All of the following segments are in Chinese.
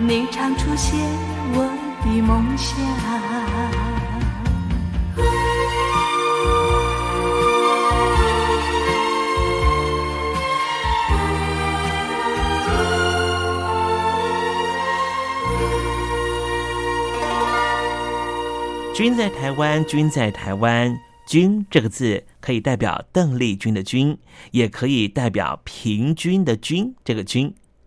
你常出现我的梦乡。君在台湾，君在台湾，君这个字可以代表邓丽君的君，也可以代表平均的均。这个均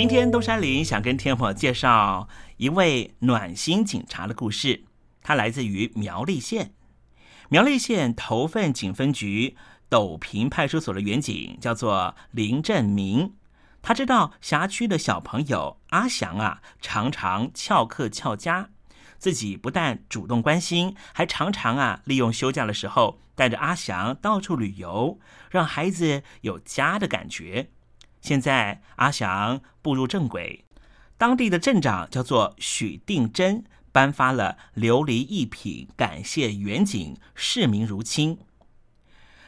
今天东山林想跟听众朋友介绍一位暖心警察的故事，他来自于苗栗县。苗栗县头份警分局斗平派出所的员警叫做林振明，他知道辖区的小朋友阿祥啊，常常翘课翘家，自己不但主动关心，还常常啊利用休假的时候带着阿祥到处旅游，让孩子有家的感觉。现在阿祥步入正轨，当地的镇长叫做许定真，颁发了琉璃一品，感谢远景，视民如亲。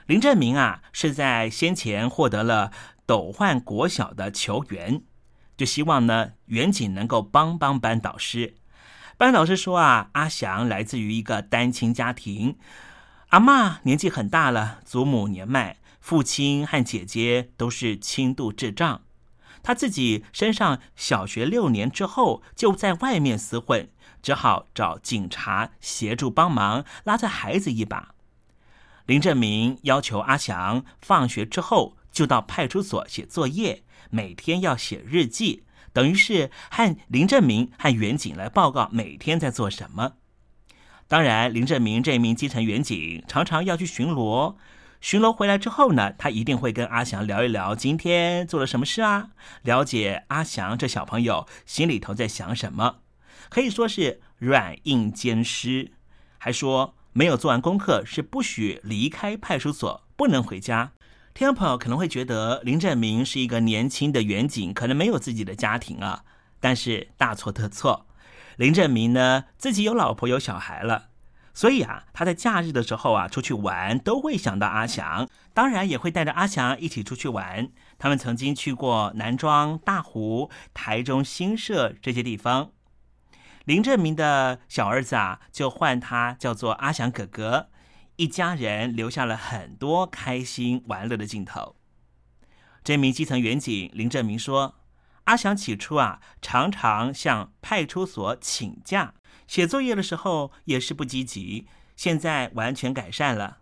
林振明啊，是在先前获得了斗焕国小的球员，就希望呢远景能够帮帮班导师。班导师说啊，阿祥来自于一个单亲家庭，阿妈年纪很大了，祖母年迈。父亲和姐姐都是轻度智障，他自己身上小学六年之后就在外面厮混，只好找警察协助帮忙，拉着孩子一把。林振明要求阿祥放学之后就到派出所写作业，每天要写日记，等于是和林振明和远警来报告每天在做什么。当然，林振明这名基层远警常常要去巡逻。巡逻回来之后呢，他一定会跟阿祥聊一聊今天做了什么事啊，了解阿祥这小朋友心里头在想什么，可以说是软硬兼施。还说没有做完功课是不许离开派出所，不能回家。听众朋友可能会觉得林振明是一个年轻的远警，可能没有自己的家庭啊，但是大错特错。林振明呢，自己有老婆有小孩了。所以啊，他在假日的时候啊，出去玩都会想到阿祥，当然也会带着阿祥一起出去玩。他们曾经去过南庄、大湖、台中新社这些地方。林正明的小儿子啊，就唤他叫做阿祥哥哥，一家人留下了很多开心玩乐的镜头。这名基层员警林正明说：“阿祥起初啊，常常向派出所请假。”写作业的时候也是不积极，现在完全改善了。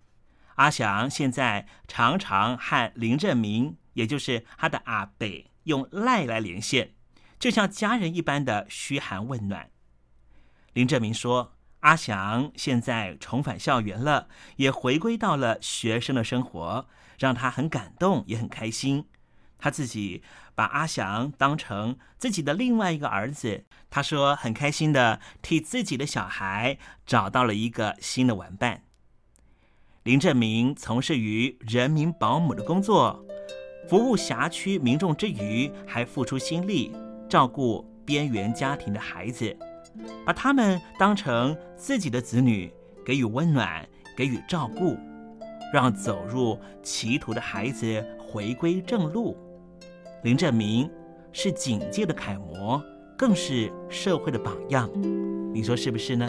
阿祥现在常常和林振明，也就是他的阿北，用赖来连线，就像家人一般的嘘寒问暖。林振明说：“阿祥现在重返校园了，也回归到了学生的生活，让他很感动，也很开心。他自己。”把阿祥当成自己的另外一个儿子，他说很开心的替自己的小孩找到了一个新的玩伴。林振明从事于人民保姆的工作，服务辖区民众之余，还付出心力照顾边缘家庭的孩子，把他们当成自己的子女，给予温暖，给予照顾，让走入歧途的孩子回归正路。林振明是警界的楷模，更是社会的榜样，你说是不是呢？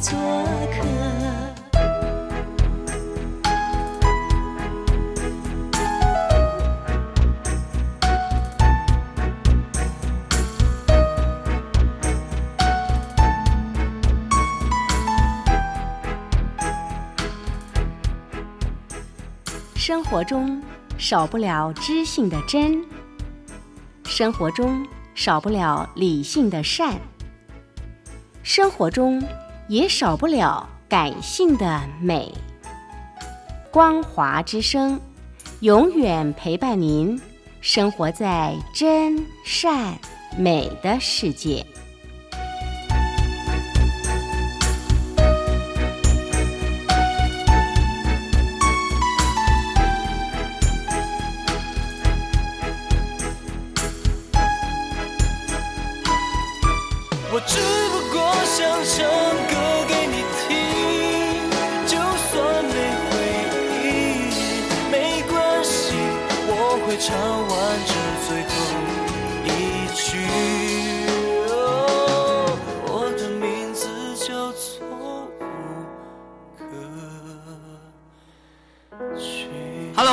做客。生活中少不了知性的真，生活中少不了理性的善，生活中也少不了感性的美。光华之声，永远陪伴您，生活在真善美的世界。我知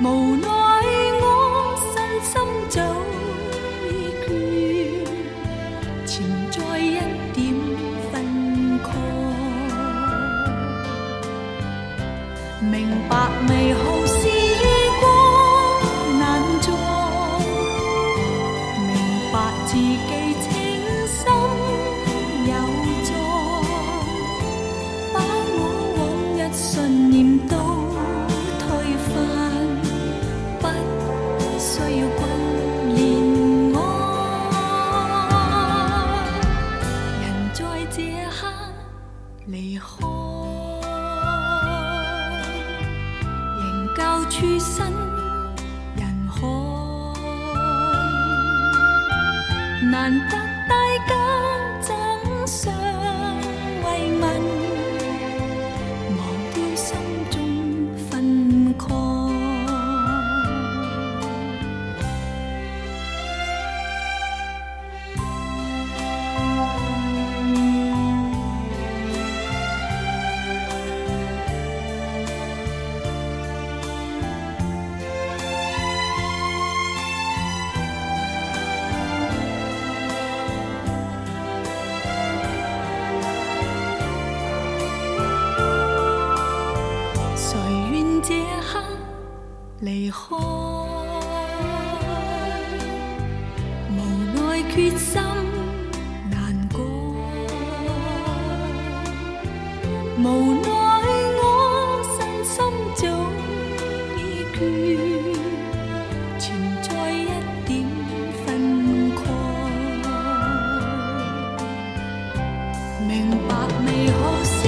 无奈。明白你可惜